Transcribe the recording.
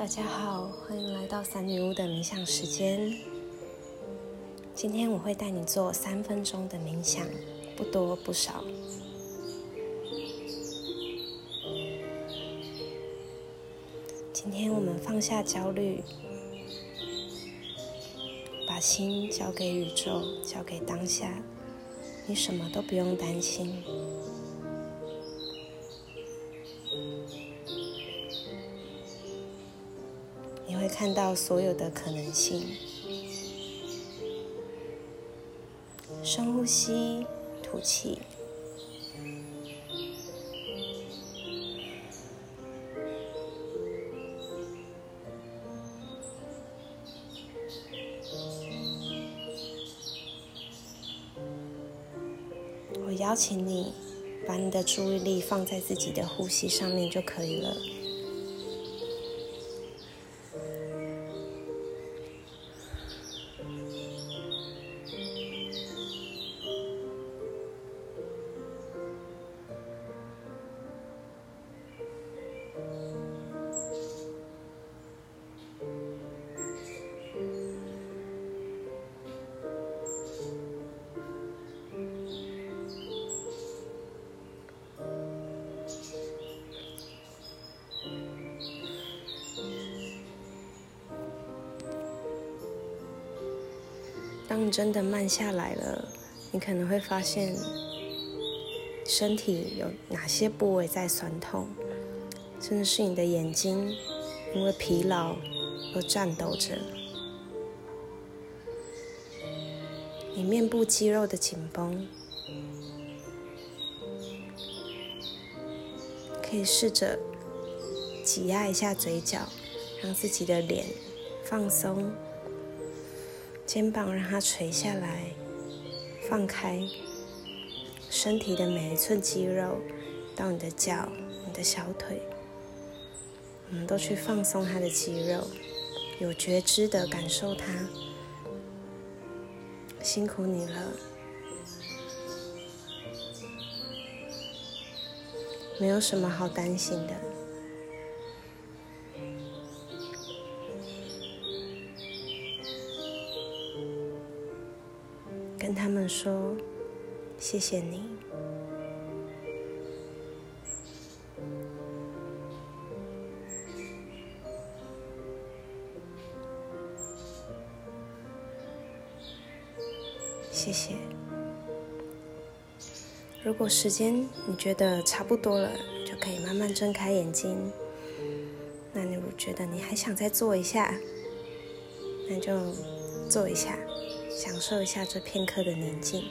大家好，欢迎来到三女巫的冥想时间。今天我会带你做三分钟的冥想，不多不少。今天我们放下焦虑，把心交给宇宙，交给当下，你什么都不用担心。看到所有的可能性。深呼吸，吐气。我邀请你，把你的注意力放在自己的呼吸上面就可以了。当你真的慢下来了，你可能会发现身体有哪些部位在酸痛，甚至是你的眼睛因为疲劳而颤抖着，你面部肌肉的紧绷，可以试着挤压一下嘴角，让自己的脸放松。肩膀让它垂下来，放开身体的每一寸肌肉，到你的脚、你的小腿，我们都去放松它的肌肉，有觉知的感受它。辛苦你了，没有什么好担心的。说：“谢谢你。”谢谢。如果时间你觉得差不多了，就可以慢慢睁开眼睛。那你如果觉得你还想再做一下，那就做一下。享受一下这片刻的宁静。